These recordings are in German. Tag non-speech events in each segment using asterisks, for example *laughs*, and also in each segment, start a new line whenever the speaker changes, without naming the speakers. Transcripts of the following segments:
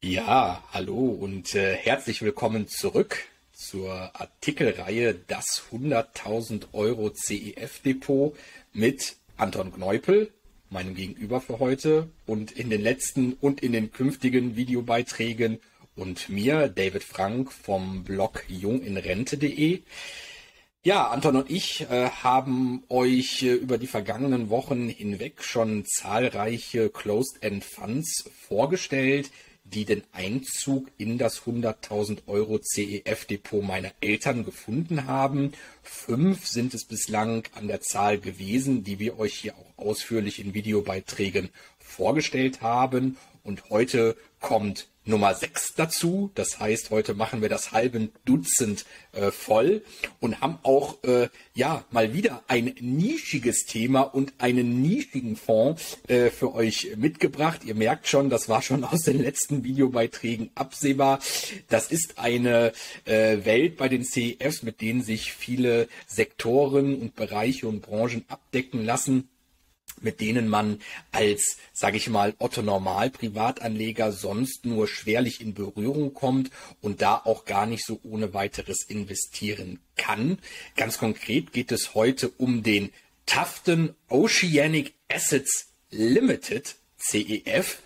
Ja, hallo und äh, herzlich willkommen zurück zur Artikelreihe Das 100.000 Euro CEF-Depot mit Anton Kneupel, meinem Gegenüber für heute, und in den letzten und in den künftigen Videobeiträgen und mir, David Frank vom Blog junginrente.de. Ja, Anton und ich äh, haben euch äh, über die vergangenen Wochen hinweg schon zahlreiche Closed-End Funds vorgestellt, die den Einzug in das 100.000 Euro CEF-Depot meiner Eltern gefunden haben. Fünf sind es bislang an der Zahl gewesen, die wir euch hier auch ausführlich in Videobeiträgen vorgestellt haben. Und heute kommt Nummer 6 dazu. Das heißt, heute machen wir das halbe Dutzend äh, voll und haben auch äh, ja mal wieder ein nischiges Thema und einen nischigen Fonds äh, für euch mitgebracht. Ihr merkt schon, das war schon aus den letzten Videobeiträgen absehbar. Das ist eine äh, Welt bei den CEFs, mit denen sich viele Sektoren und Bereiche und Branchen abdecken lassen mit denen man als, sage ich mal, Otto Normal Privatanleger sonst nur schwerlich in Berührung kommt und da auch gar nicht so ohne weiteres investieren kann. Ganz konkret geht es heute um den Tufton Oceanic Assets Limited CEF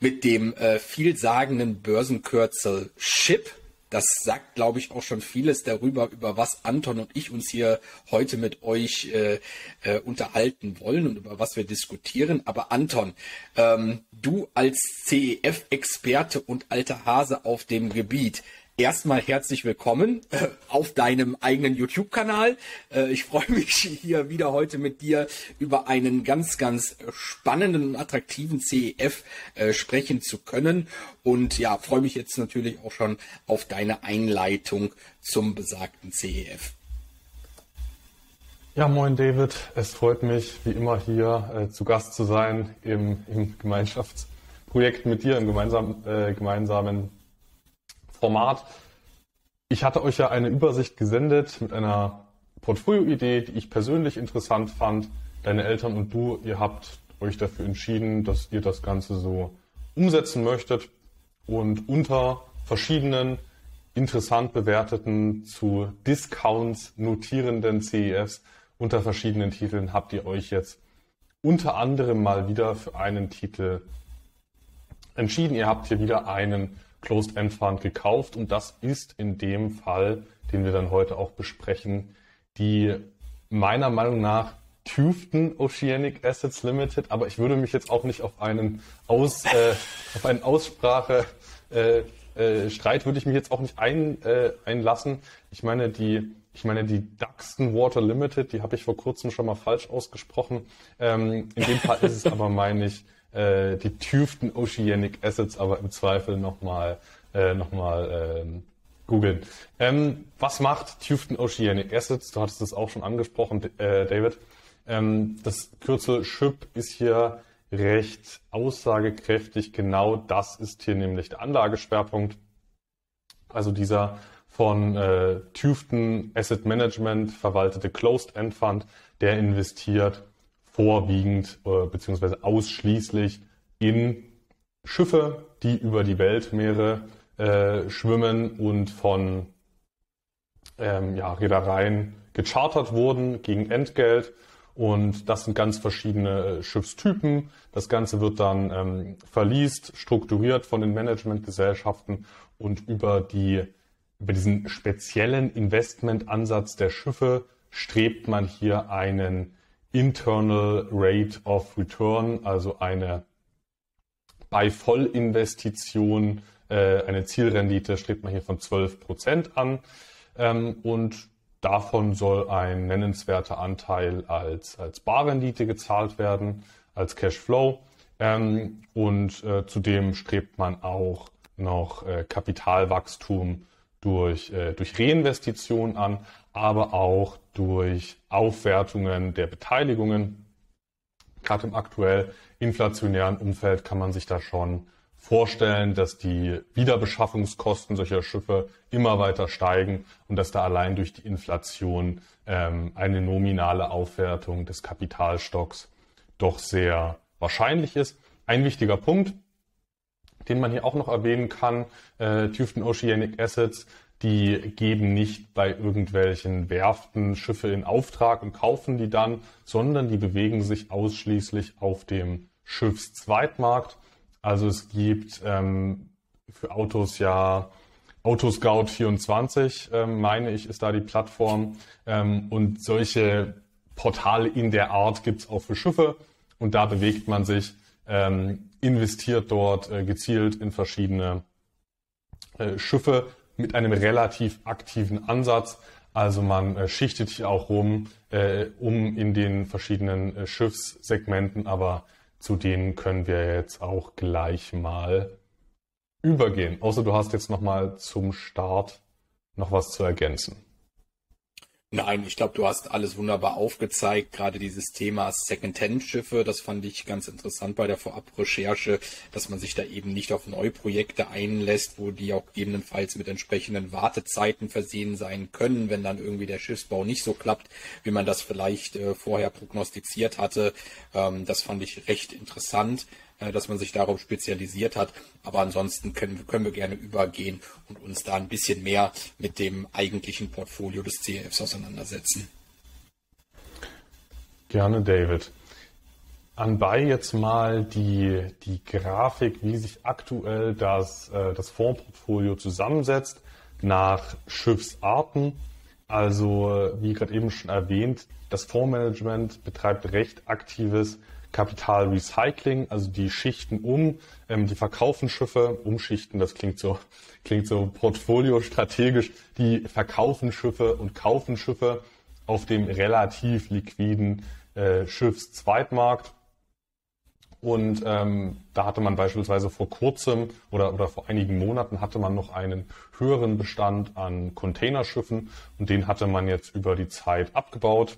mit dem äh, vielsagenden Börsenkürzel SHIP das sagt, glaube ich, auch schon vieles darüber, über was Anton und ich uns hier heute mit euch äh, äh, unterhalten wollen und über was wir diskutieren. Aber Anton, ähm, du als CEF-Experte und alter Hase auf dem Gebiet, erstmal herzlich willkommen äh, auf deinem eigenen YouTube-Kanal. Äh, ich freue mich hier wieder heute mit dir über einen ganz, ganz spannenden und attraktiven CEF äh, sprechen zu können. Und ja, freue mich jetzt natürlich auch schon auf deine Einleitung zum besagten CEF.
Ja, moin David. Es freut mich, wie immer hier zu Gast zu sein im, im Gemeinschaftsprojekt mit dir, im gemeinsamen, gemeinsamen Format. Ich hatte euch ja eine Übersicht gesendet mit einer Portfolio-Idee, die ich persönlich interessant fand. Deine Eltern und du, ihr habt euch dafür entschieden, dass ihr das Ganze so umsetzen möchtet und unter verschiedenen interessant bewerteten zu Discounts notierenden CEFs unter verschiedenen Titeln habt ihr euch jetzt unter anderem mal wieder für einen Titel entschieden. Ihr habt hier wieder einen Closed-End Fund gekauft und das ist in dem Fall, den wir dann heute auch besprechen, die meiner Meinung nach Tufton Oceanic Assets Limited, aber ich würde mich jetzt auch nicht auf einen Aus, äh, *laughs* auf einen Aussprache äh, äh, Streit würde ich mich jetzt auch nicht ein, äh, einlassen. Ich meine die ich meine die Duxton Water Limited, die habe ich vor kurzem schon mal falsch ausgesprochen. Ähm, in dem Fall ist es aber *laughs* meine ich äh, die Tufton Oceanic Assets aber im Zweifel nochmal äh, noch ähm, googeln. Ähm, was macht Tufton Oceanic Assets? Du hattest das auch schon angesprochen, äh, David. Ähm, das Kürzel SHIP ist hier recht aussagekräftig. Genau das ist hier nämlich der Anlageschwerpunkt. Also dieser von äh, Tufton Asset Management verwaltete Closed End Fund, der investiert vorwiegend äh, beziehungsweise ausschließlich in Schiffe, die über die Weltmeere äh, schwimmen und von ähm, ja, Reedereien gechartert wurden gegen Entgelt. Und das sind ganz verschiedene äh, Schiffstypen. Das Ganze wird dann ähm, verliest, strukturiert von den Managementgesellschaften und über die über diesen speziellen Investmentansatz der Schiffe strebt man hier einen Internal Rate of Return, also eine bei Vollinvestition, äh, eine Zielrendite strebt man hier von 12 Prozent an. Ähm, und davon soll ein nennenswerter Anteil als, als Barrendite gezahlt werden, als Cashflow. Ähm, und äh, zudem strebt man auch noch äh, Kapitalwachstum durch, äh, durch Reinvestition an, aber auch durch Aufwertungen der Beteiligungen. Gerade im aktuell inflationären Umfeld kann man sich da schon vorstellen, dass die Wiederbeschaffungskosten solcher Schiffe immer weiter steigen und dass da allein durch die Inflation ähm, eine nominale Aufwertung des Kapitalstocks doch sehr wahrscheinlich ist. Ein wichtiger Punkt, den man hier auch noch erwähnen kann, äh, Tufton Oceanic Assets, die geben nicht bei irgendwelchen Werften Schiffe in Auftrag und kaufen die dann, sondern die bewegen sich ausschließlich auf dem Schiffszweitmarkt. Also es gibt ähm, für Autos ja Autoscout 24, ähm, meine ich, ist da die Plattform. Ähm, und solche Portale in der Art gibt's auch für Schiffe. Und da bewegt man sich, ähm, investiert dort äh, gezielt in verschiedene äh, Schiffe mit einem relativ aktiven Ansatz. Also man äh, schichtet hier auch rum, äh, um in den verschiedenen äh, Schiffssegmenten, aber zu denen können wir jetzt auch gleich mal übergehen. Außer du hast jetzt noch mal zum Start noch was zu ergänzen.
Nein, ich glaube, du hast alles wunderbar aufgezeigt. Gerade dieses Thema Second-Hand-Schiffe, das fand ich ganz interessant bei der Vorabrecherche, dass man sich da eben nicht auf Neuprojekte einlässt, wo die auch gegebenenfalls mit entsprechenden Wartezeiten versehen sein können, wenn dann irgendwie der Schiffsbau nicht so klappt, wie man das vielleicht äh, vorher prognostiziert hatte. Ähm, das fand ich recht interessant. Äh, dass man sich darauf spezialisiert hat. Aber ansonsten können, können wir gerne übergehen und uns da ein bisschen mehr mit dem eigentlichen Portfolio des CFs auseinandersetzen.
Gerne, David. Anbei jetzt mal die, die Grafik, wie sich aktuell das, äh, das Fondsportfolio zusammensetzt nach Schiffsarten. Also, wie gerade eben schon erwähnt, das Fondsmanagement betreibt recht aktives Kapitalrecycling, also die schichten um, ähm, die verkaufen Schiffe, umschichten, das klingt so, *laughs* klingt so portfolio-strategisch, die verkaufen Schiffe und kaufen Schiffe auf dem relativ liquiden äh, Schiffszweitmarkt. Und ähm, da hatte man beispielsweise vor kurzem oder, oder vor einigen Monaten hatte man noch einen höheren Bestand an Containerschiffen und den hatte man jetzt über die Zeit abgebaut.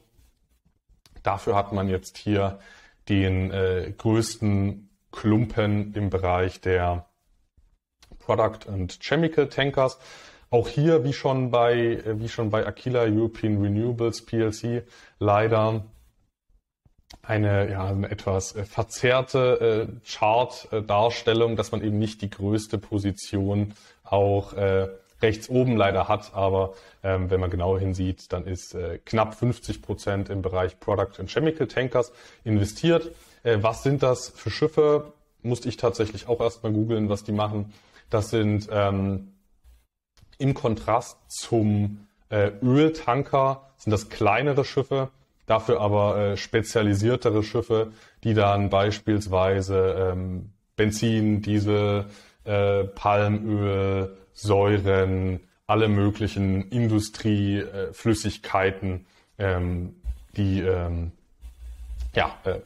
Dafür hat man jetzt hier den äh, größten Klumpen im Bereich der Product and Chemical Tankers. Auch hier, wie schon bei, äh, wie schon bei Aquila European Renewables PLC, leider eine, ja, eine etwas äh, verzerrte äh, Chart-Darstellung, dass man eben nicht die größte Position auch äh, rechts oben leider hat, aber ähm, wenn man genauer hinsieht, dann ist äh, knapp 50 Prozent im Bereich Product and Chemical Tankers investiert. Äh, was sind das für Schiffe? Musste ich tatsächlich auch erstmal googeln, was die machen. Das sind ähm, im Kontrast zum äh, Öltanker sind das kleinere Schiffe, dafür aber äh, spezialisiertere Schiffe, die dann beispielsweise ähm, Benzin, Diesel, äh, Palmöl, Säuren, alle möglichen Industrieflüssigkeiten, ähm, die ähm, ja, äh,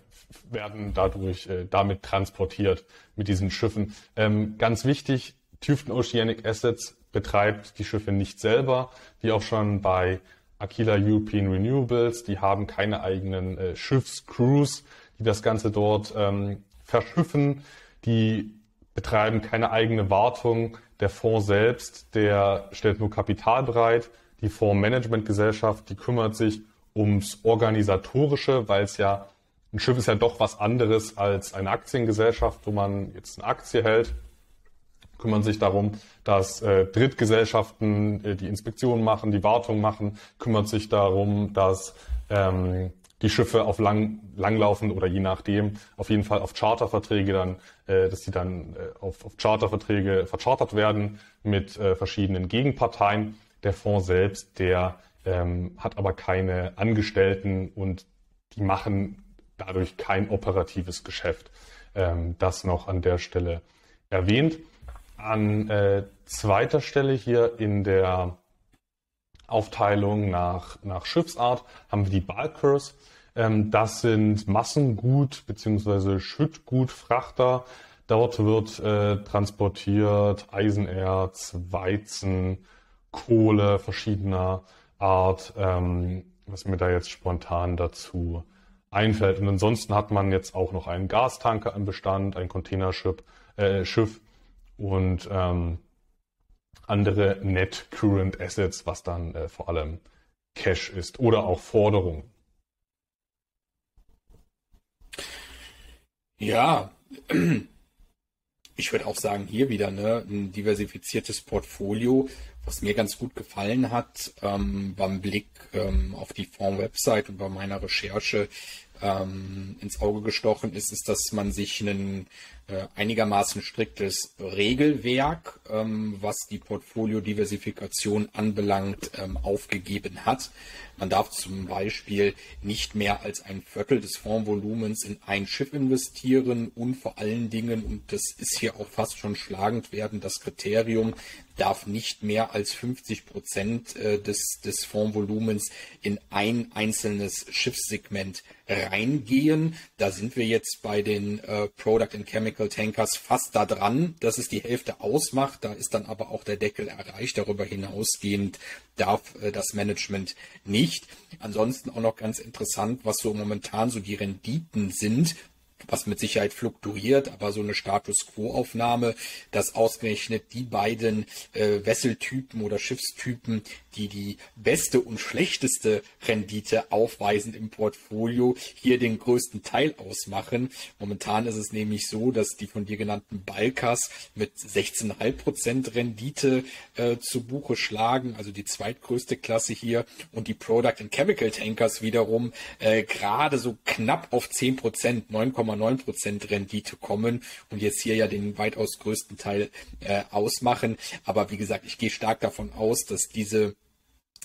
werden dadurch äh, damit transportiert mit diesen Schiffen. Ähm, ganz wichtig, Tufton Oceanic Assets betreibt die Schiffe nicht selber, wie auch schon bei Aquila European Renewables. Die haben keine eigenen äh, Schiffscrews, die das Ganze dort ähm, verschiffen. Die betreiben keine eigene Wartung. Der Fonds selbst, der stellt nur Kapital bereit. Die Fondsmanagementgesellschaft, die kümmert sich ums Organisatorische, weil es ja, ein Schiff ist ja doch was anderes als eine Aktiengesellschaft, wo man jetzt eine Aktie hält. Kümmern sich darum, dass äh, Drittgesellschaften äh, die Inspektion machen, die Wartung machen, kümmert sich darum, dass ähm, die Schiffe auf lang, langlaufen oder je nachdem, auf jeden Fall auf Charterverträge dann, äh, dass die dann äh, auf, auf Charterverträge verchartert werden mit äh, verschiedenen Gegenparteien. Der Fonds selbst, der ähm, hat aber keine Angestellten und die machen dadurch kein operatives Geschäft. Ähm, das noch an der Stelle erwähnt. An äh, zweiter Stelle hier in der Aufteilung nach, nach Schiffsart haben wir die Bulkers. Ähm, das sind Massengut- bzw. Schüttgutfrachter. Dort wird äh, transportiert Eisenerz, Weizen, Kohle verschiedener Art, ähm, was mir da jetzt spontan dazu einfällt. Und ansonsten hat man jetzt auch noch einen Gastanker im Bestand, ein Containerschiff äh, Schiff und ähm, andere Net Current Assets, was dann äh, vor allem Cash ist oder auch Forderungen.
Ja, *clears throat* ich würde auch sagen, hier wieder ne, ein diversifiziertes Portfolio, was mir ganz gut gefallen hat ähm, beim Blick ähm, auf die Fonds-Website und bei meiner Recherche ähm, ins Auge gestochen ist, ist, dass man sich ein äh, einigermaßen striktes Regelwerk, ähm, was die Portfoliodiversifikation anbelangt, ähm, aufgegeben hat. Man darf zum Beispiel nicht mehr als ein Viertel des Fondsvolumens in ein Schiff investieren und vor allen Dingen, und das ist hier auch fast schon schlagend werden, das Kriterium darf nicht mehr als 50 Prozent äh, des, des Fondsvolumens in ein einzelnes Schiffssegment reingehen. Da sind wir jetzt bei den äh, Product and Chemical Tankers fast da dran, dass es die Hälfte ausmacht. Da ist dann aber auch der Deckel erreicht. Darüber hinausgehend darf äh, das Management nicht. Ansonsten auch noch ganz interessant, was so momentan so die Renditen sind was mit Sicherheit fluktuiert, aber so eine Status Quo-Aufnahme, dass ausgerechnet die beiden äh, Wesseltypen oder Schiffstypen, die die beste und schlechteste Rendite aufweisen im Portfolio, hier den größten Teil ausmachen. Momentan ist es nämlich so, dass die von dir genannten Balkas mit 16,5 Prozent Rendite äh, zu Buche schlagen, also die zweitgrößte Klasse hier, und die Product and Chemical Tankers wiederum äh, gerade so knapp auf 10 Prozent, 9,9% Rendite kommen und jetzt hier ja den weitaus größten Teil äh, ausmachen. Aber wie gesagt, ich gehe stark davon aus, dass diese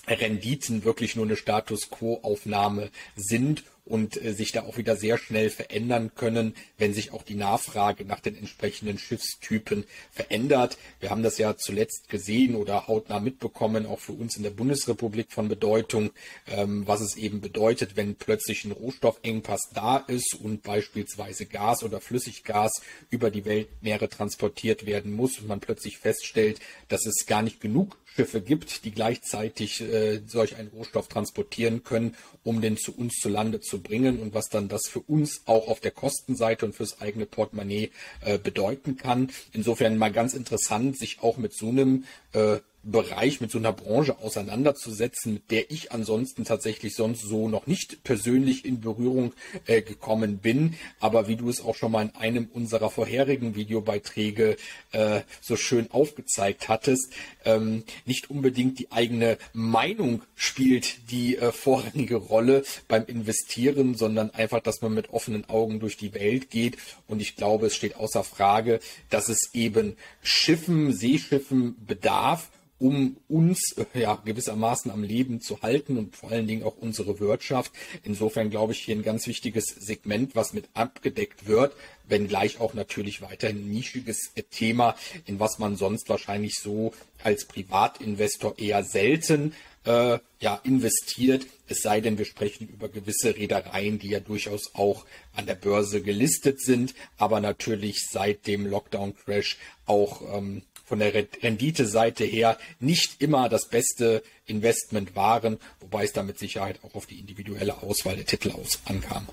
Renditen wirklich nur eine Status Quo-Aufnahme sind und äh, sich da auch wieder sehr schnell verändern können, wenn sich auch die Nachfrage nach den entsprechenden Schiffstypen verändert. Wir haben das ja zuletzt gesehen oder hautnah mitbekommen, auch für uns in der Bundesrepublik von Bedeutung, ähm, was es eben bedeutet, wenn plötzlich ein Rohstoffengpass da ist und beispielsweise Gas oder Flüssiggas über die Weltmeere transportiert werden muss und man plötzlich feststellt, dass es gar nicht genug Schiffe gibt, die gleichzeitig äh, solch einen Rohstoff transportieren können, um den zu uns zu Lande zu bringen und was dann das für uns auch auf der Kostenseite und fürs eigene Portemonnaie äh, bedeuten kann. Insofern mal ganz interessant, sich auch mit so einem äh, Bereich, mit so einer Branche auseinanderzusetzen, mit der ich ansonsten tatsächlich sonst so noch nicht persönlich in Berührung äh, gekommen bin. Aber wie du es auch schon mal in einem unserer vorherigen Videobeiträge äh, so schön aufgezeigt hattest, ähm, nicht unbedingt die eigene Meinung spielt die äh, vorrangige Rolle beim Investieren, sondern einfach, dass man mit offenen Augen durch die Welt geht. Und ich glaube, es steht außer Frage, dass es eben Schiffen, Seeschiffen bedarf, um uns äh, ja gewissermaßen am Leben zu halten und vor allen Dingen auch unsere Wirtschaft. Insofern glaube ich hier ein ganz wichtiges Segment, was mit abgedeckt wird, wenngleich auch natürlich weiterhin ein nischiges Thema, in was man sonst wahrscheinlich so als Privatinvestor eher selten äh, ja, investiert, es sei denn, wir sprechen über gewisse Reedereien, die ja durchaus auch an der Börse gelistet sind, aber natürlich seit dem Lockdown-Crash auch ähm, von der Renditeseite her nicht immer das beste Investment waren, wobei es da mit Sicherheit auch auf die individuelle Auswahl der Titel aus ankam.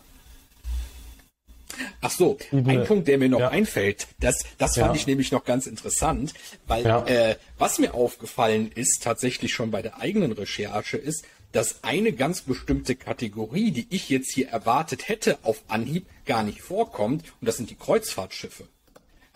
Ach so, ein Punkt, der mir noch ja. einfällt, das, das fand ja. ich nämlich noch ganz interessant, weil ja. äh, was mir aufgefallen ist, tatsächlich schon bei der eigenen Recherche, ist, dass eine ganz bestimmte Kategorie, die ich jetzt hier erwartet hätte, auf Anhieb gar nicht vorkommt, und das sind die Kreuzfahrtschiffe.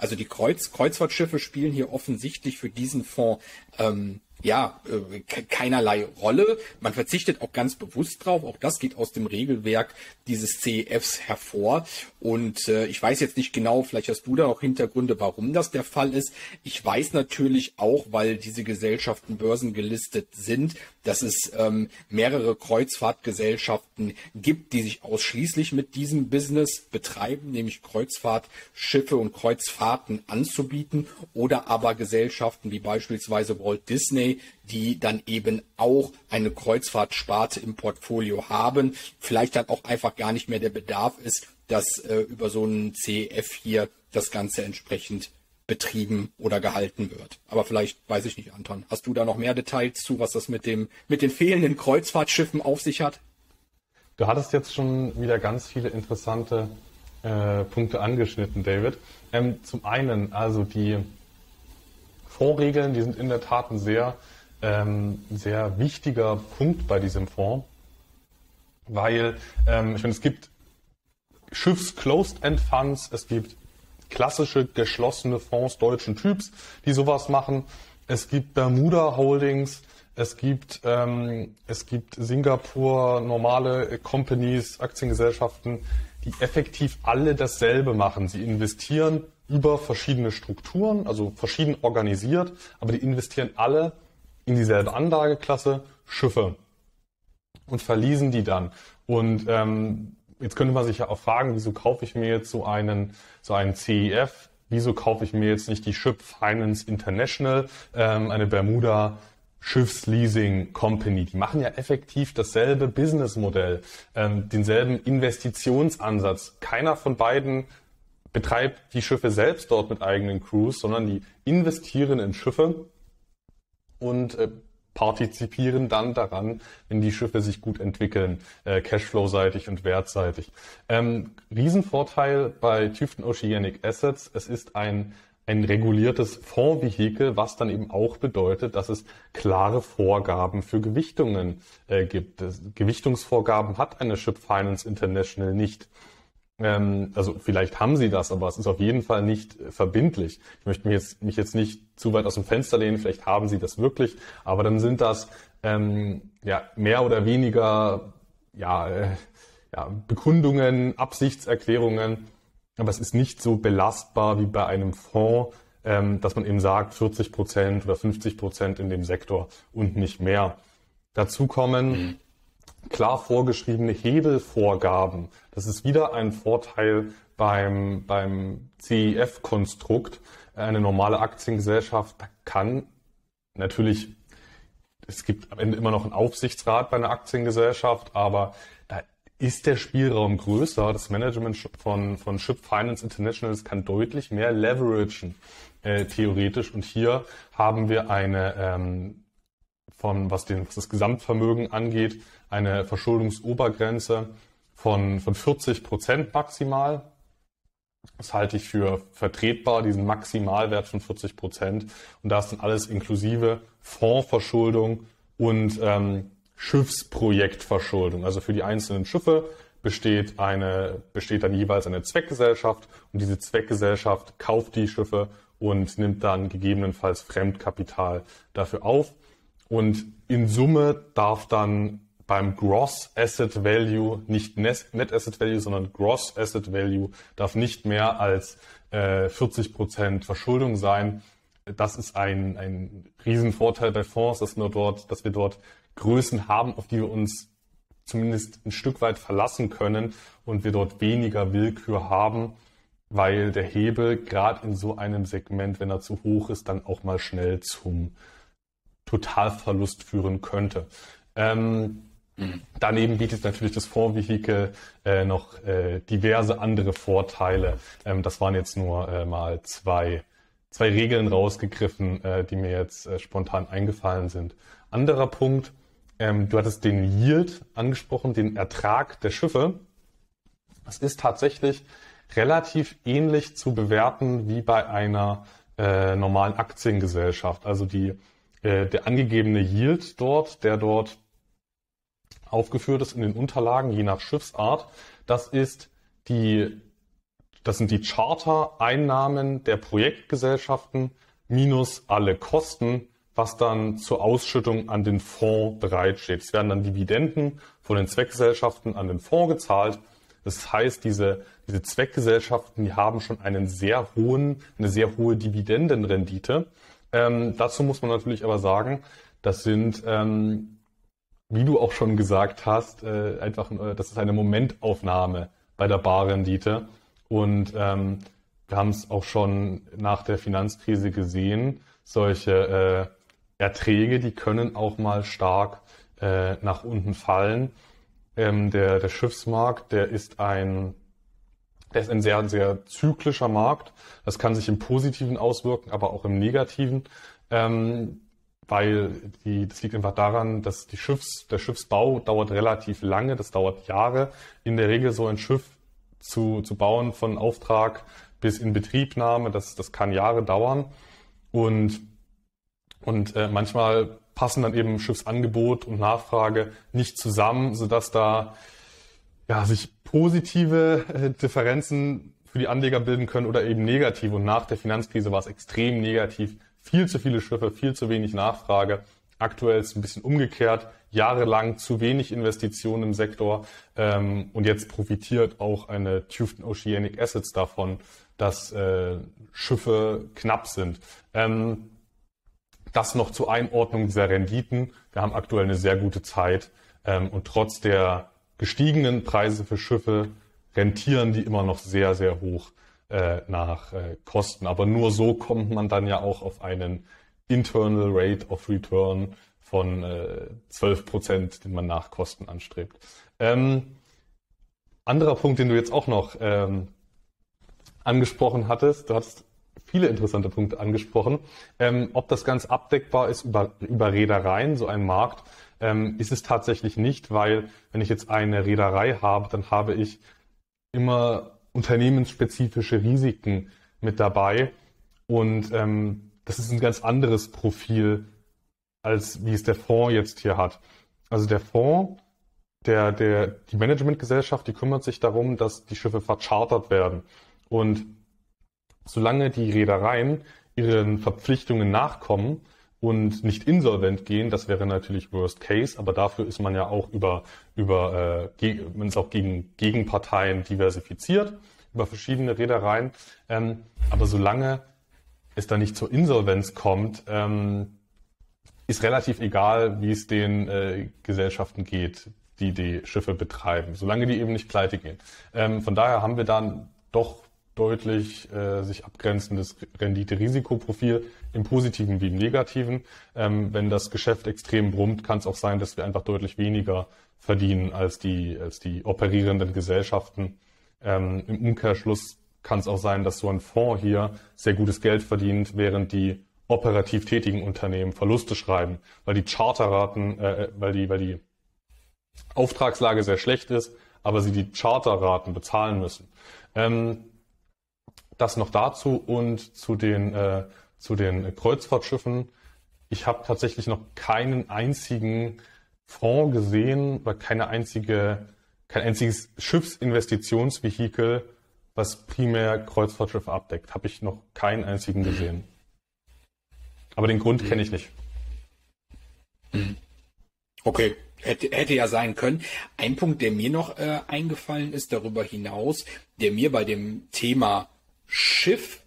Also die Kreuz Kreuzfahrtschiffe spielen hier offensichtlich für diesen Fonds ähm, ja, äh, keinerlei Rolle. Man verzichtet auch ganz bewusst drauf. Auch das geht aus dem Regelwerk dieses CEFs hervor. Und äh, ich weiß jetzt nicht genau, vielleicht hast du da auch Hintergründe, warum das der Fall ist. Ich weiß natürlich auch, weil diese Gesellschaften börsengelistet sind, dass es ähm, mehrere Kreuzfahrtgesellschaften gibt, die sich ausschließlich mit diesem Business betreiben, nämlich Kreuzfahrtschiffe und Kreuzfahrten anzubieten oder aber Gesellschaften wie beispielsweise Walt Disney, die dann eben auch eine Kreuzfahrtsparte im Portfolio haben. Vielleicht dann auch einfach gar nicht mehr der Bedarf ist, dass äh, über so einen CEF hier das Ganze entsprechend betrieben oder gehalten wird. Aber vielleicht weiß ich nicht, Anton. Hast du da noch mehr Details zu, was das mit dem, mit den fehlenden Kreuzfahrtschiffen auf sich hat?
Du hattest jetzt schon wieder ganz viele interessante äh, Punkte angeschnitten, David. Ähm, zum einen, also die Fondsregeln, die sind in der Tat ein sehr, ähm, sehr wichtiger Punkt bei diesem Fonds, weil ähm, ich meine, es gibt Schiffs Closed-End Funds, es gibt klassische geschlossene Fonds deutschen Typs, die sowas machen. Es gibt Bermuda Holdings, es gibt, ähm, es gibt Singapur normale Companies, Aktiengesellschaften, die effektiv alle dasselbe machen. Sie investieren über verschiedene Strukturen, also verschieden organisiert, aber die investieren alle in dieselbe Anlageklasse, Schiffe und verließen die dann. Und ähm, jetzt könnte man sich ja auch fragen, wieso kaufe ich mir jetzt so einen, so einen CEF? Wieso kaufe ich mir jetzt nicht die Ship Finance International, ähm, eine Bermuda Schiffsleasing Company? Die machen ja effektiv dasselbe Businessmodell, ähm, denselben Investitionsansatz. Keiner von beiden betreibt die Schiffe selbst dort mit eigenen Crews, sondern die investieren in Schiffe und äh, partizipieren dann daran, wenn die Schiffe sich gut entwickeln, äh, Cashflow-seitig und wertseitig. Ähm, Riesenvorteil bei Tüften Oceanic Assets, es ist ein ein reguliertes Fondsvehikel, was dann eben auch bedeutet, dass es klare Vorgaben für Gewichtungen äh, gibt. Gewichtungsvorgaben hat eine Ship Finance International nicht. Ähm, also vielleicht haben sie das, aber es ist auf jeden Fall nicht äh, verbindlich. Ich möchte mich jetzt, mich jetzt nicht zu weit aus dem Fenster lehnen, vielleicht haben sie das wirklich, aber dann sind das ähm, ja mehr oder weniger ja, äh, ja, Bekundungen, Absichtserklärungen, aber es ist nicht so belastbar wie bei einem Fonds, ähm, dass man eben sagt 40 Prozent oder 50 Prozent in dem Sektor und nicht mehr. Dazu kommen mhm klar vorgeschriebene Hebelvorgaben. Das ist wieder ein Vorteil beim, beim CEF-Konstrukt. Eine normale Aktiengesellschaft kann natürlich, es gibt am Ende immer noch einen Aufsichtsrat bei einer Aktiengesellschaft, aber da ist der Spielraum größer. Das Management von, von Ship Finance International kann deutlich mehr leveragen, äh, theoretisch. Und hier haben wir eine, ähm, von, was, den, was das Gesamtvermögen angeht, eine Verschuldungsobergrenze von, von 40 Prozent maximal. Das halte ich für vertretbar, diesen Maximalwert von 40 Prozent. Und da ist dann alles inklusive Fondsverschuldung und ähm, Schiffsprojektverschuldung. Also für die einzelnen Schiffe besteht eine, besteht dann jeweils eine Zweckgesellschaft und diese Zweckgesellschaft kauft die Schiffe und nimmt dann gegebenenfalls Fremdkapital dafür auf. Und in Summe darf dann beim Gross Asset Value, nicht Net Asset Value, sondern Gross Asset Value, darf nicht mehr als äh, 40 Prozent Verschuldung sein. Das ist ein, ein Riesenvorteil bei Fonds, dass wir dort, dass wir dort Größen haben, auf die wir uns zumindest ein Stück weit verlassen können und wir dort weniger Willkür haben, weil der Hebel gerade in so einem Segment, wenn er zu hoch ist, dann auch mal schnell zum Totalverlust führen könnte. Ähm, Daneben bietet natürlich das Fondsvehikel äh, noch äh, diverse andere Vorteile. Ähm, das waren jetzt nur äh, mal zwei, zwei Regeln rausgegriffen, äh, die mir jetzt äh, spontan eingefallen sind. Anderer Punkt, ähm, du hattest den Yield angesprochen, den Ertrag der Schiffe. Das ist tatsächlich relativ ähnlich zu bewerten wie bei einer äh, normalen Aktiengesellschaft. Also die, der angegebene Yield dort, der dort aufgeführt ist in den Unterlagen, je nach Schiffsart. Das ist die, das sind die Charter-Einnahmen der Projektgesellschaften minus alle Kosten, was dann zur Ausschüttung an den Fonds bereitsteht. Es werden dann Dividenden von den Zweckgesellschaften an den Fonds gezahlt. Das heißt, diese, diese Zweckgesellschaften, die haben schon einen sehr hohen, eine sehr hohe Dividendenrendite. Ähm, dazu muss man natürlich aber sagen, das sind ähm, wie du auch schon gesagt hast, äh, einfach, äh, das ist eine Momentaufnahme bei der Barrendite. Und ähm, wir haben es auch schon nach der Finanzkrise gesehen, solche äh, Erträge, die können auch mal stark äh, nach unten fallen. Ähm, der, der Schiffsmarkt, der ist ein der ist ein sehr, sehr zyklischer Markt. Das kann sich im Positiven auswirken, aber auch im Negativen. Ähm, weil die, das liegt einfach daran, dass die Schiffs, der Schiffsbau dauert relativ lange, das dauert Jahre. In der Regel so ein Schiff zu, zu bauen von Auftrag bis in Betriebnahme, das, das kann Jahre dauern. Und, und äh, manchmal passen dann eben Schiffsangebot und Nachfrage nicht zusammen, sodass da ja, sich positive äh, Differenzen für die Anleger bilden können oder eben negativ. Und nach der Finanzkrise war es extrem negativ. Viel zu viele Schiffe, viel zu wenig Nachfrage. Aktuell ist es ein bisschen umgekehrt. Jahrelang zu wenig Investitionen im Sektor. Ähm, und jetzt profitiert auch eine Tufton Oceanic Assets davon, dass äh, Schiffe knapp sind. Ähm, das noch zur Einordnung dieser Renditen. Wir haben aktuell eine sehr gute Zeit ähm, und trotz der gestiegenen Preise für Schiffe rentieren die immer noch sehr, sehr hoch äh, nach äh, Kosten. Aber nur so kommt man dann ja auch auf einen Internal Rate of Return von äh, 12 Prozent, den man nach Kosten anstrebt. Ähm, anderer Punkt, den du jetzt auch noch ähm, angesprochen hattest, du hattest viele interessante Punkte angesprochen. Ähm, ob das ganz abdeckbar ist über, über Reedereien, so ein Markt, ähm, ist es tatsächlich nicht, weil wenn ich jetzt eine Reederei habe, dann habe ich immer unternehmensspezifische Risiken mit dabei. Und ähm, das ist ein ganz anderes Profil, als wie es der Fonds jetzt hier hat. Also der Fonds, der, der, die Managementgesellschaft, die kümmert sich darum, dass die Schiffe verchartert werden. Und solange die Reedereien ihren Verpflichtungen nachkommen und nicht insolvent gehen, das wäre natürlich Worst Case, aber dafür ist man ja auch über, über äh, man ist auch gegen Gegenparteien diversifiziert, über verschiedene Reedereien. Ähm, aber solange es da nicht zur Insolvenz kommt, ähm, ist relativ egal, wie es den äh, Gesellschaften geht, die die Schiffe betreiben, solange die eben nicht pleite gehen. Ähm, von daher haben wir dann doch deutlich äh, sich abgrenzendes Rendite-Risikoprofil im positiven wie im negativen. Ähm, wenn das Geschäft extrem brummt, kann es auch sein, dass wir einfach deutlich weniger verdienen als die, als die operierenden Gesellschaften. Ähm, Im Umkehrschluss kann es auch sein, dass so ein Fonds hier sehr gutes Geld verdient, während die operativ tätigen Unternehmen Verluste schreiben, weil die Charterraten, äh, weil die, weil die Auftragslage sehr schlecht ist, aber sie die Charterraten bezahlen müssen. Ähm, das noch dazu und zu den, äh, zu den Kreuzfahrtschiffen. Ich habe tatsächlich noch keinen einzigen Fonds gesehen oder keine einzige, kein einziges Schiffsinvestitionsvehikel, was primär Kreuzfahrtschiffe abdeckt. Habe ich noch keinen einzigen gesehen. Aber den Grund kenne ich nicht.
Okay, hätte, hätte ja sein können. Ein Punkt, der mir noch äh, eingefallen ist darüber hinaus, der mir bei dem Thema Schiff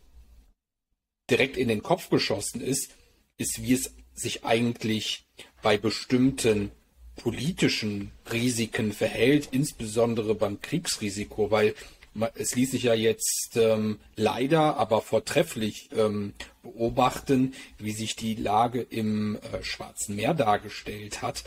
direkt in den Kopf geschossen ist, ist, wie es sich eigentlich bei bestimmten politischen Risiken verhält, insbesondere beim Kriegsrisiko, weil es ließ sich ja jetzt ähm, leider, aber vortrefflich ähm, beobachten, wie sich die Lage im äh, Schwarzen Meer dargestellt hat,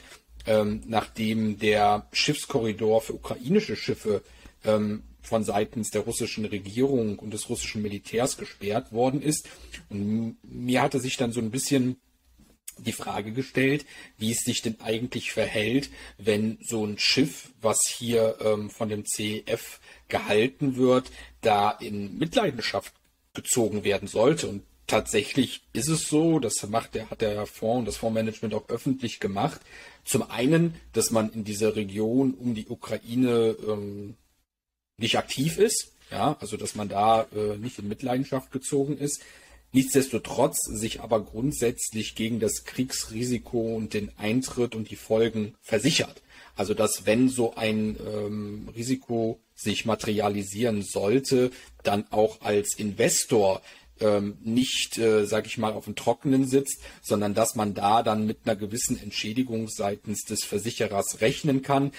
ähm, nachdem der Schiffskorridor für ukrainische Schiffe ähm, von seitens der russischen Regierung und des russischen Militärs gesperrt worden ist. Und mir hatte sich dann so ein bisschen die Frage gestellt, wie es sich denn eigentlich verhält, wenn so ein Schiff, was hier ähm, von dem CEF gehalten wird, da in Mitleidenschaft gezogen werden sollte. Und tatsächlich ist es so, das macht der, hat der Fonds und das Fondsmanagement auch öffentlich gemacht. Zum einen, dass man in dieser Region um die Ukraine ähm, nicht aktiv ist, ja, also dass man da äh, nicht in Mitleidenschaft gezogen ist. Nichtsdestotrotz sich aber grundsätzlich gegen das Kriegsrisiko und den Eintritt und die Folgen versichert. Also dass wenn so ein ähm, Risiko sich materialisieren sollte, dann auch als Investor ähm, nicht, äh, sage ich mal, auf dem Trockenen sitzt, sondern dass man da dann mit einer gewissen Entschädigung seitens des Versicherers rechnen kann,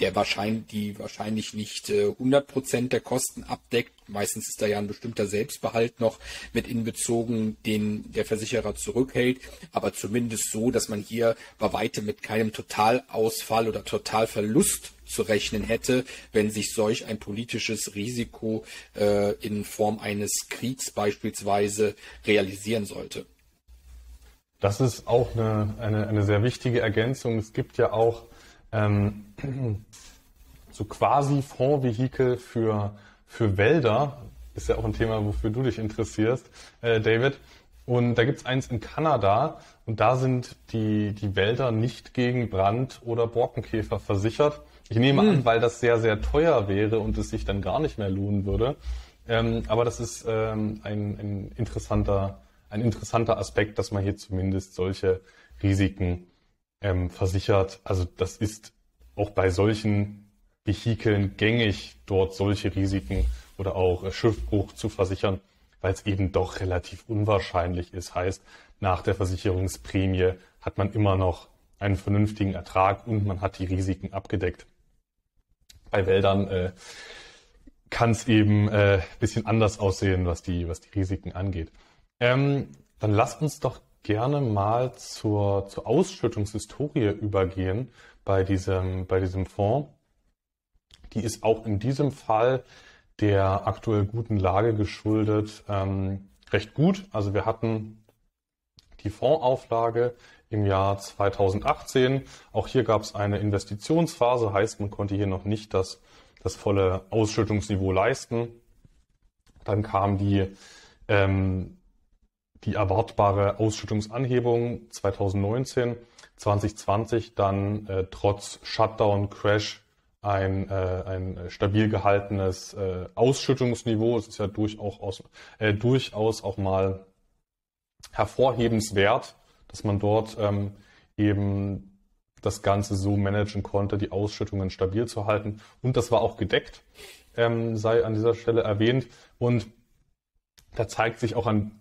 der wahrscheinlich, die wahrscheinlich nicht äh, 100% der Kosten abdeckt. Meistens ist da ja ein bestimmter Selbstbehalt noch mit inbezogen, den der Versicherer zurückhält. Aber zumindest so, dass man hier bei weitem mit keinem Totalausfall oder Totalverlust zu rechnen hätte, wenn sich solch ein politisches Risiko äh, in Form eines Kriegs beispielsweise realisieren sollte.
Das ist auch eine, eine, eine sehr wichtige Ergänzung. Es gibt ja auch ähm, *clears throat* so quasi Fondsvehikel für, für Wälder. Ist ja auch ein Thema, wofür du dich interessierst, äh, David. Und da gibt es eins in Kanada und da sind die, die Wälder nicht gegen Brand oder Borkenkäfer versichert. Ich nehme hm. an, weil das sehr, sehr teuer wäre und es sich dann gar nicht mehr lohnen würde, Ähm, aber das ist ähm, ein, ein, interessanter, ein interessanter Aspekt, dass man hier zumindest solche Risiken ähm, versichert. Also das ist auch bei solchen Vehikeln gängig, dort solche Risiken oder auch äh, Schiffbruch zu versichern, weil es eben doch relativ unwahrscheinlich ist. Heißt, nach der Versicherungsprämie hat man immer noch einen vernünftigen Ertrag und man hat die Risiken abgedeckt. Bei Wäldern äh, kann es eben äh, bisschen anders aussehen, was die, was die Risiken angeht. Ähm, dann lasst uns doch gerne mal zur, zur Ausschüttungshistorie übergehen bei diesem, bei diesem Fonds. Die ist auch in diesem Fall der aktuell guten Lage geschuldet ähm, recht gut. Also wir hatten die Fondsauflage im Jahr 2018. Auch hier gab es eine Investitionsphase, heißt man konnte hier noch nicht das, das volle Ausschüttungsniveau leisten. Dann kam die, ähm, die erwartbare Ausschüttungsanhebung 2019, 2020 dann äh, trotz Shutdown, Crash ein, äh, ein stabil gehaltenes äh, Ausschüttungsniveau. Es ist ja durchaus, äh, durchaus auch mal hervorhebenswert, dass man dort ähm, eben das Ganze so managen konnte, die Ausschüttungen stabil zu halten. Und das war auch gedeckt, ähm, sei an dieser Stelle erwähnt. Und da zeigt sich auch an,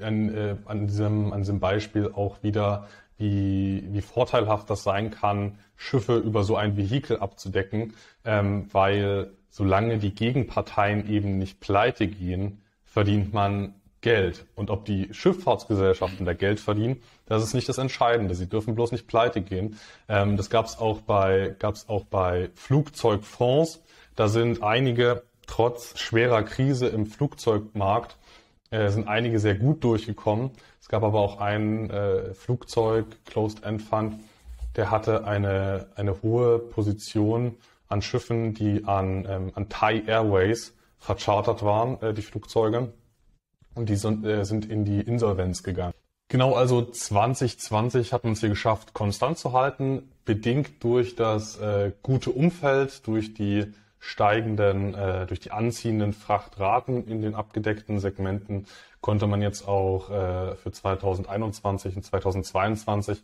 an, äh, an, diesem, an diesem Beispiel auch wieder, wie, wie vorteilhaft das sein kann, Schiffe über so ein Vehikel abzudecken, ähm, weil solange die Gegenparteien eben nicht pleite gehen, verdient man Geld. Und ob die Schifffahrtsgesellschaften da Geld verdienen, das ist nicht das Entscheidende. Sie dürfen bloß nicht pleite gehen. Ähm, das gab es auch bei gab's auch bei Flugzeugfonds. Da sind einige trotz schwerer Krise im Flugzeugmarkt äh, sind einige sehr gut durchgekommen. Es gab aber auch einen äh, Flugzeug Closed End Fund, der hatte eine eine hohe Position an Schiffen, die an ähm, an Thai Airways verchartert waren, äh, die Flugzeuge und die sind, äh, sind in die Insolvenz gegangen. Genau, also 2020 hat man es hier geschafft, konstant zu halten, bedingt durch das äh, gute Umfeld, durch die steigenden, äh, durch die anziehenden Frachtraten in den abgedeckten Segmenten konnte man jetzt auch äh, für 2021 und 2022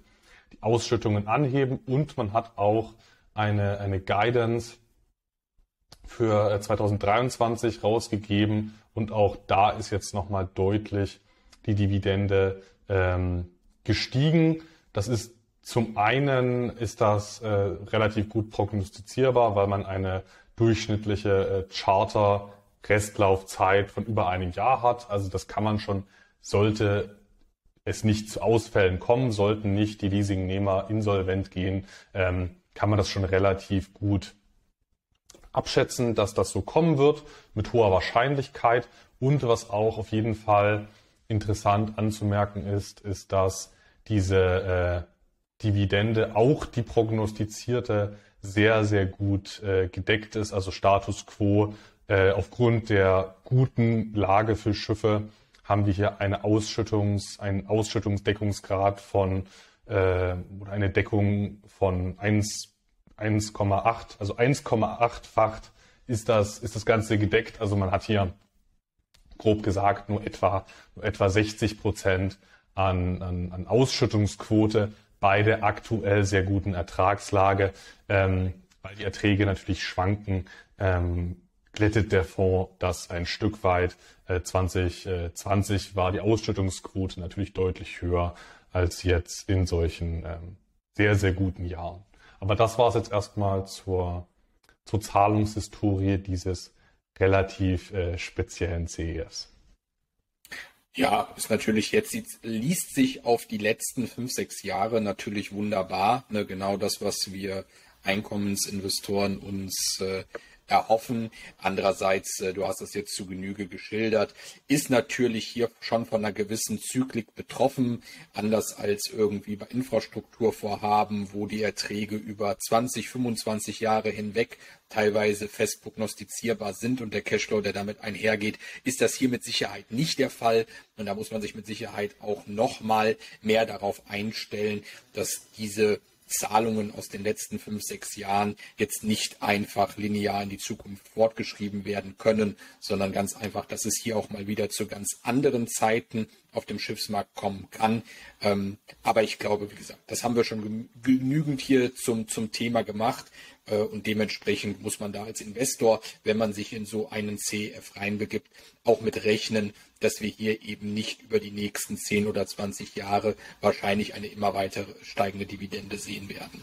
die Ausschüttungen anheben und man hat auch eine, eine Guidance für 2023 äh, rausgegeben und auch da ist jetzt nochmal deutlich die Dividende ähm, gestiegen. Das ist zum einen ist das äh, relativ gut prognostizierbar, weil man eine durchschnittliche äh, Charter Restlaufzeit von über einem Jahr hat. Also das kann man schon, sollte es nicht zu Ausfällen kommen, sollten nicht die Leasingnehmer insolvent gehen, ähm, kann man das schon relativ gut abschätzen, dass das so kommen wird, mit hoher Wahrscheinlichkeit. Und was auch auf jeden Fall interessant anzumerken ist, ist, dass diese äh, Dividende, auch die prognostizierte, sehr, sehr gut äh, gedeckt ist. Also Status quo äh, aufgrund der guten Lage für Schiffe haben wir hier eine Ausschüttungs, einen Ausschüttungsdeckungsgrad von äh, oder eine Deckung von 1 1,8, also 1,8-facht ist das, ist das Ganze gedeckt. Also man hat hier grob gesagt nur etwa, nur etwa 60 Prozent an, an, an Ausschüttungsquote bei der aktuell sehr guten Ertragslage. Ähm, weil die Erträge natürlich schwanken, ähm, glättet der Fonds das ein Stück weit. Äh, 2020 äh, war die Ausschüttungsquote natürlich deutlich höher als jetzt in solchen ähm, sehr, sehr guten Jahren. Aber das war es jetzt erstmal zur, zur Zahlungshistorie dieses relativ äh, speziellen CES.
Ja, ist natürlich jetzt, liest sich auf die letzten fünf, sechs Jahre natürlich wunderbar. Ne? Genau das, was wir Einkommensinvestoren uns äh, erhoffen. Andererseits, äh, du hast es jetzt zu Genüge geschildert, ist natürlich hier schon von einer gewissen Zyklik betroffen, anders als irgendwie bei Infrastrukturvorhaben, wo die Erträge über 20, 25 Jahre hinweg teilweise fest prognostizierbar sind und der Cashflow, der damit einhergeht, ist das hier mit Sicherheit nicht der Fall. Und da muss man sich mit Sicherheit auch nochmal mehr darauf einstellen, dass diese Zahlungen aus den letzten fünf, sechs Jahren jetzt nicht einfach linear in die Zukunft fortgeschrieben werden können, sondern ganz einfach, dass es hier auch mal wieder zu ganz anderen Zeiten auf dem Schiffsmarkt kommen kann. Ähm, aber ich glaube, wie gesagt, das haben wir schon genügend hier zum, zum Thema gemacht. Äh, und dementsprechend muss man da als Investor, wenn man sich in so einen CF reinbegibt, auch mit rechnen, dass wir hier eben nicht über die nächsten 10 oder 20 Jahre wahrscheinlich eine immer weiter steigende Dividende sehen werden.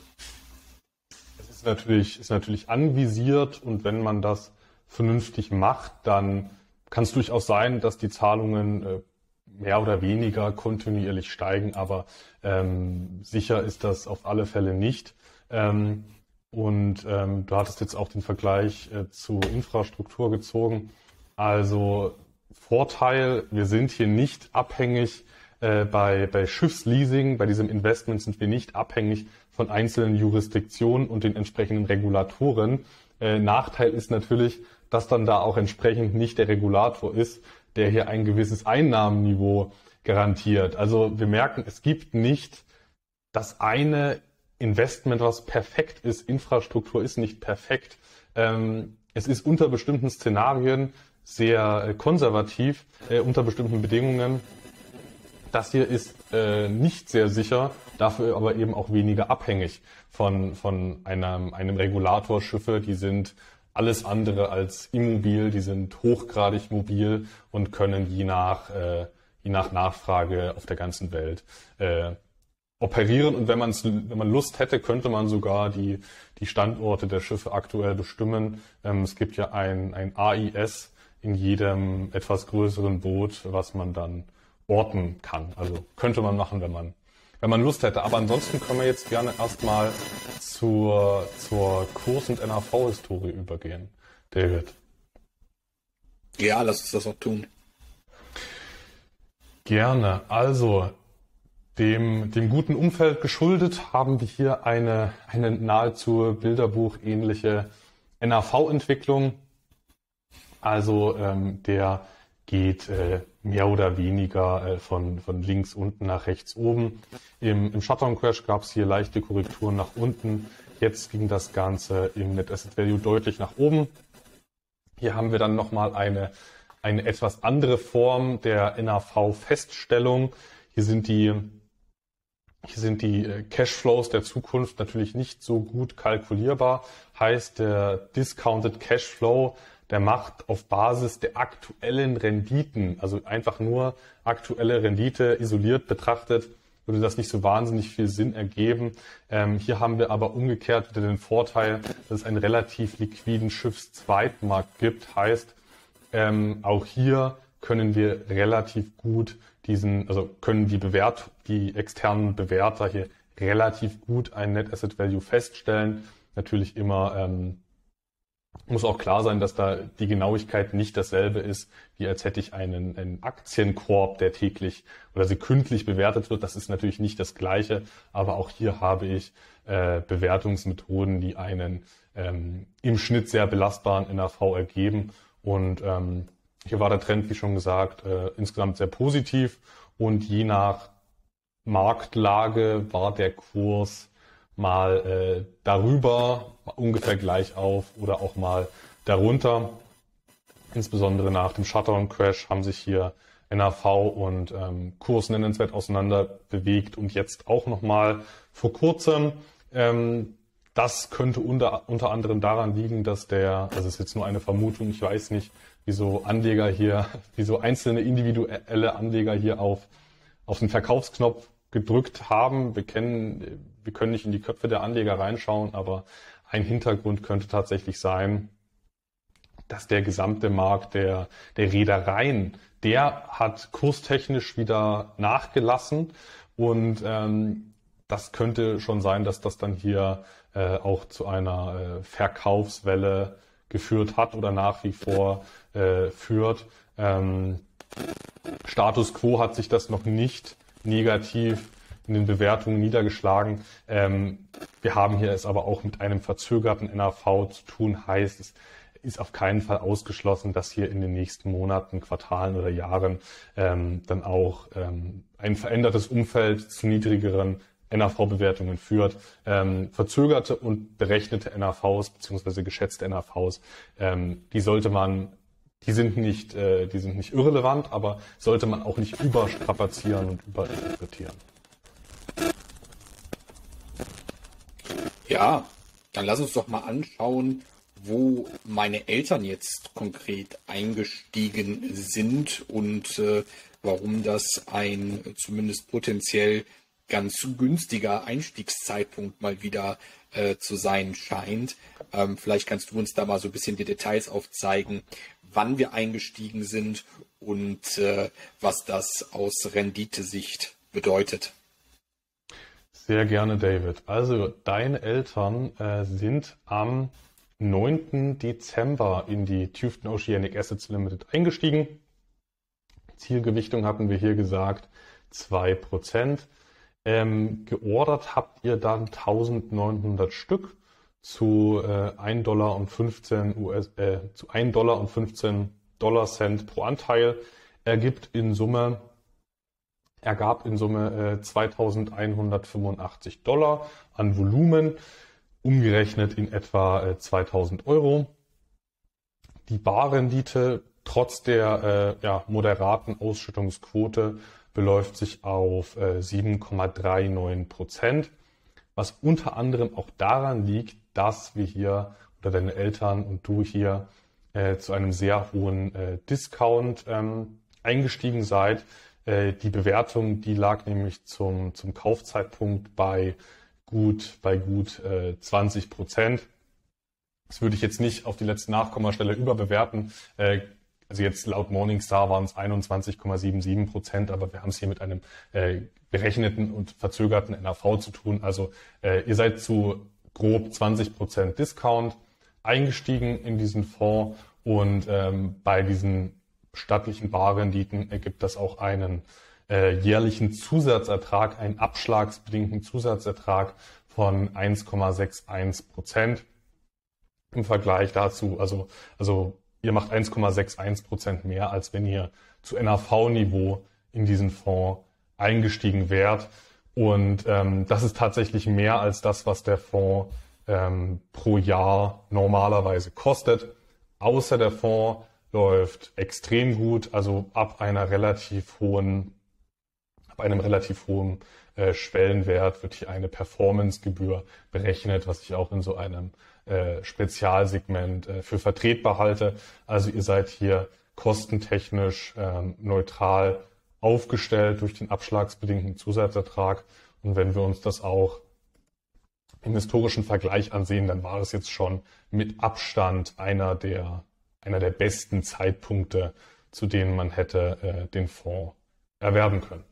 Es ist natürlich, ist natürlich anvisiert und wenn man das vernünftig macht, dann kann es durchaus sein, dass die Zahlungen äh, mehr oder weniger kontinuierlich steigen, aber ähm, sicher ist das auf alle Fälle nicht. Ähm, und ähm, du hattest jetzt auch den Vergleich äh, zu Infrastruktur gezogen. Also Vorteil, wir sind hier nicht abhängig äh, bei, bei Schiffsleasing, bei diesem Investment sind wir nicht abhängig von einzelnen Jurisdiktionen und den entsprechenden Regulatoren. Äh, Nachteil ist natürlich, dass dann da auch entsprechend nicht der Regulator ist, der hier ein gewisses Einnahmenniveau garantiert. Also wir merken, es gibt nicht das eine Investment, was perfekt ist. Infrastruktur ist nicht perfekt. Ähm, es ist unter bestimmten Szenarien sehr äh, konservativ, äh, unter bestimmten Bedingungen. Das hier ist äh, nicht sehr sicher, dafür aber eben auch weniger abhängig von, von einem, einem Regulator. Schiffe, die sind alles andere als immobil, die sind hochgradig mobil und können je nach, äh, je nach Nachfrage auf der ganzen Welt äh, operieren und wenn, man's, wenn man Lust hätte, könnte man sogar die, die Standorte der Schiffe aktuell bestimmen. Ähm, es gibt ja ein, ein AIS in jedem etwas größeren Boot, was man dann orten kann. Also könnte man machen, wenn man, wenn man Lust hätte. Aber ansonsten können wir jetzt gerne erstmal zur, zur Kurs- und NAV-Historie übergehen. David.
Ja, lass uns das auch tun.
Gerne. Also, dem, dem guten Umfeld geschuldet haben wir hier eine, eine nahezu Bilderbuch-ähnliche NAV-Entwicklung. Also ähm, der geht äh, mehr oder weniger äh, von, von links unten nach rechts oben. Im, im Shutdown Crash gab es hier leichte Korrekturen nach unten. Jetzt ging das Ganze im Net Asset Value deutlich nach oben. Hier haben wir dann nochmal eine, eine etwas andere Form der NAV-Feststellung. Hier sind die hier sind die äh, Cashflows der Zukunft natürlich nicht so gut kalkulierbar. Heißt, der Discounted Cashflow, der macht auf Basis der aktuellen Renditen, also einfach nur aktuelle Rendite isoliert betrachtet, würde das nicht so wahnsinnig viel Sinn ergeben. Ähm, hier haben wir aber umgekehrt wieder den Vorteil, dass es einen relativ liquiden Schiffszweitmarkt gibt. Heißt, ähm, auch hier können wir relativ gut diesen, also können die Bewert, die externen Bewerter hier relativ gut ein Net Asset Value feststellen. Natürlich immer ähm, muss auch klar sein, dass da die Genauigkeit nicht dasselbe ist, wie als hätte ich einen, einen Aktienkorb, der täglich oder sekündlich bewertet wird. Das ist natürlich nicht das Gleiche, aber auch hier habe ich äh, Bewertungsmethoden, die einen ähm, im Schnitt sehr belastbaren NAV ergeben. Und ähm, hier war der Trend, wie schon gesagt, äh, insgesamt sehr positiv und je nach Marktlage war der Kurs mal äh, darüber, ungefähr gleich auf oder auch mal darunter. Insbesondere nach dem Shutdown-Crash haben sich hier NAV und ähm, Kurs nennenswert auseinander bewegt und jetzt auch nochmal vor kurzem. Ähm, das könnte unter, unter anderem daran liegen, dass der, das ist jetzt nur eine Vermutung, ich weiß nicht, wieso Anleger hier, *laughs* wieso einzelne individuelle Anleger hier auf, auf den Verkaufsknopf gedrückt haben. Wir kennen, wir können nicht in die Köpfe der Anleger reinschauen, aber ein Hintergrund könnte tatsächlich sein, dass der gesamte Markt der, der Reedereien, der hat kurstechnisch wieder nachgelassen und ähm, das könnte schon sein, dass das dann hier äh, auch zu einer äh, Verkaufswelle geführt hat oder nach wie vor äh, führt. Ähm, Status quo hat sich das noch nicht negativ in den Bewertungen niedergeschlagen. Ähm, wir haben hier es aber auch mit einem verzögerten NAV zu tun, heißt es ist auf keinen Fall ausgeschlossen, dass hier in den nächsten Monaten, Quartalen oder Jahren ähm, dann auch ähm, ein verändertes Umfeld zu niedrigeren NAV-Bewertungen führt. Ähm, verzögerte und berechnete NAVs beziehungsweise geschätzte NAVs, ähm, die sollte man, die sind nicht, äh, die sind nicht irrelevant, aber sollte man auch nicht überstrapazieren und überinterpretieren.
Ja, dann lass uns doch mal anschauen, wo meine Eltern jetzt konkret eingestiegen sind und äh, warum das ein zumindest potenziell ganz günstiger Einstiegszeitpunkt mal wieder äh, zu sein scheint. Ähm, vielleicht kannst du uns da mal so ein bisschen die Details aufzeigen, wann wir eingestiegen sind und äh, was das aus Renditesicht bedeutet.
Sehr gerne, David. Also deine Eltern äh, sind am 9. Dezember in die Tufton Oceanic Assets Limited eingestiegen. Zielgewichtung hatten wir hier gesagt 2%. Ähm, geordert habt ihr dann 1900 Stück zu äh, 1 Dollar und 15 US, äh, zu 1 Dollar und 15 Dollar Cent pro Anteil. Ergibt in Summe, ergab in Summe äh, 2185 Dollar an Volumen, umgerechnet in etwa äh, 2000 Euro. Die Barrendite trotz der äh, ja, moderaten Ausschüttungsquote beläuft sich auf äh, 7,39 Prozent, was unter anderem auch daran liegt, dass wir hier oder deine Eltern und du hier äh, zu einem sehr hohen äh, Discount ähm, eingestiegen seid. Äh, die Bewertung, die lag nämlich zum, zum Kaufzeitpunkt bei gut, bei gut äh, 20 Prozent. Das würde ich jetzt nicht auf die letzte Nachkommastelle überbewerten. Äh, also jetzt laut Morningstar waren es 21,77 Prozent, aber wir haben es hier mit einem äh, berechneten und verzögerten NAV zu tun. Also äh, ihr seid zu grob 20 Prozent Discount eingestiegen in diesen Fonds und ähm, bei diesen stattlichen Barrenditen ergibt das auch einen äh, jährlichen Zusatzertrag, einen abschlagsbedingten Zusatzertrag von 1,61 Prozent im Vergleich dazu. Also, also ihr macht 1,61 Prozent mehr, als wenn ihr zu NAV-Niveau in diesen Fonds eingestiegen wärt. Und ähm, das ist tatsächlich mehr als das, was der Fonds ähm, pro Jahr normalerweise kostet. Außer der Fonds läuft extrem gut, also ab einer relativ hohen, ab einem relativ hohen äh, Schwellenwert wird hier eine Performancegebühr berechnet, was ich auch in so einem äh, Spezialsegment äh, für vertretbar halte. Also ihr seid hier kostentechnisch ähm, neutral aufgestellt durch den abschlagsbedingten Zusatzertrag. Und wenn wir uns das auch im historischen Vergleich ansehen, dann war es jetzt schon mit Abstand einer der, einer der besten Zeitpunkte, zu denen man hätte äh, den Fonds erwerben können.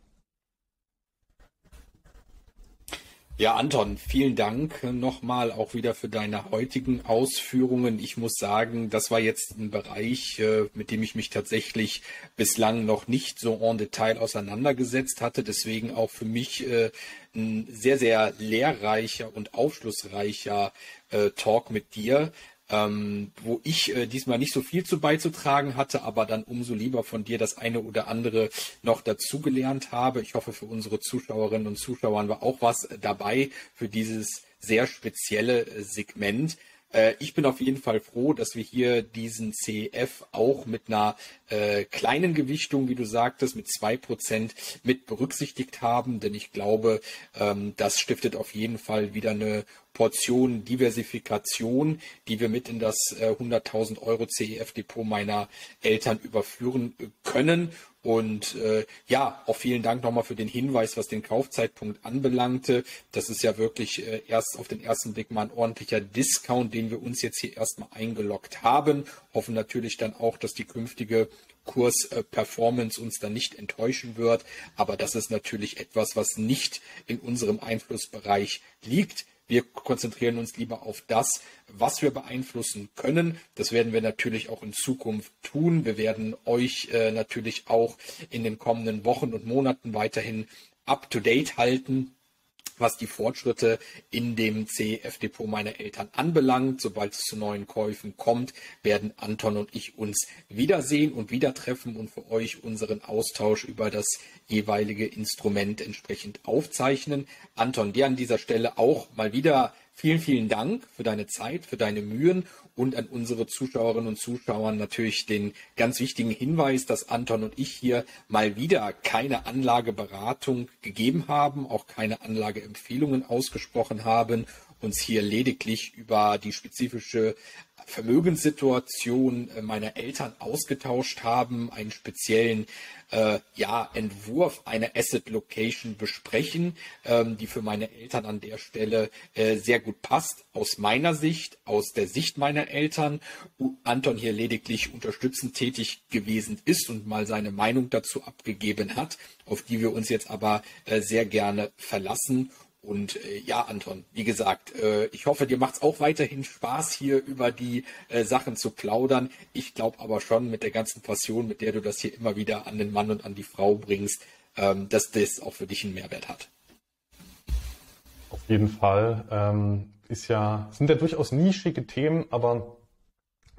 Ja, Anton, vielen Dank nochmal auch wieder für deine heutigen Ausführungen. Ich muss sagen, das war jetzt ein Bereich, äh, mit dem ich mich tatsächlich bislang noch nicht so en Detail auseinandergesetzt hatte. Deswegen auch für mich äh, ein sehr, sehr lehrreicher und aufschlussreicher äh, Talk mit dir ähm, wo ich äh, diesmal nicht so viel zu beizutragen hatte, aber dann umso lieber von dir das eine oder andere noch dazugelernt habe. Ich hoffe, für unsere Zuschauerinnen und Zuschauer war auch was dabei für dieses sehr spezielle äh, Segment. Äh, ich bin auf jeden Fall froh, dass wir hier diesen CEF auch mit einer äh, kleinen Gewichtung, wie du sagtest, mit zwei Prozent mit berücksichtigt haben, denn ich glaube, ähm, das stiftet auf jeden Fall wieder eine Portion Diversifikation, die wir mit in das äh, 100.000 Euro CEF-Depot meiner Eltern überführen können. Und äh, ja, auch vielen Dank nochmal für den Hinweis, was den Kaufzeitpunkt anbelangte. Das ist ja wirklich äh, erst auf den ersten Blick mal ein ordentlicher Discount, den wir uns jetzt hier erstmal eingeloggt haben. Hoffen natürlich dann auch, dass die künftige Kursperformance uns dann nicht enttäuschen wird. Aber das ist natürlich etwas, was nicht in unserem Einflussbereich liegt. Wir konzentrieren uns lieber auf das, was wir beeinflussen können. Das werden wir natürlich auch in Zukunft tun. Wir werden euch äh, natürlich auch in den kommenden Wochen und Monaten weiterhin up to date halten was die Fortschritte in dem CEF-Depot meiner Eltern anbelangt. Sobald es zu neuen Käufen kommt, werden Anton und ich uns wiedersehen und wieder treffen und für euch unseren Austausch über das jeweilige Instrument entsprechend aufzeichnen. Anton, dir an dieser Stelle auch mal wieder vielen, vielen Dank für deine Zeit, für deine Mühen und an unsere Zuschauerinnen und Zuschauer natürlich den ganz wichtigen Hinweis, dass Anton und ich hier mal wieder keine Anlageberatung gegeben haben, auch keine Anlageempfehlungen ausgesprochen haben, uns hier lediglich über die spezifische Vermögenssituation äh, meiner Eltern ausgetauscht haben, einen speziellen äh, ja, Entwurf einer Asset Location besprechen, ähm, die für meine Eltern an der Stelle äh, sehr gut passt. Aus meiner Sicht, aus der Sicht meiner Eltern, Anton hier lediglich unterstützend tätig gewesen ist und mal seine Meinung dazu abgegeben hat, auf die wir uns jetzt aber äh, sehr gerne verlassen und äh, ja, Anton, wie gesagt, äh, ich hoffe, dir macht es auch weiterhin Spaß, hier über die äh, Sachen zu plaudern. Ich glaube aber schon mit der ganzen Passion, mit der du das hier immer wieder an den Mann und an die Frau bringst, ähm, dass das auch für dich einen Mehrwert hat.
Auf jeden Fall. Ähm, ist ja, sind ja durchaus nischige Themen, aber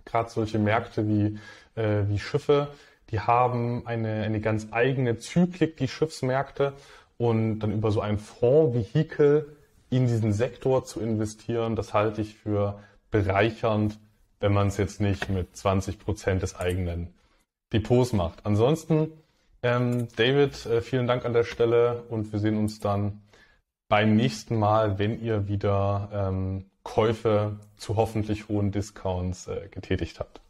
gerade solche Märkte wie, äh, wie Schiffe, die haben eine, eine ganz eigene Zyklik, die Schiffsmärkte und dann über so ein Fondsvehikel in diesen Sektor zu investieren, das halte ich für bereichernd, wenn man es jetzt nicht mit 20 Prozent des eigenen Depots macht. Ansonsten, ähm, David, äh, vielen Dank an der Stelle und wir sehen uns dann beim nächsten Mal, wenn ihr wieder ähm, Käufe zu hoffentlich hohen Discounts äh, getätigt habt.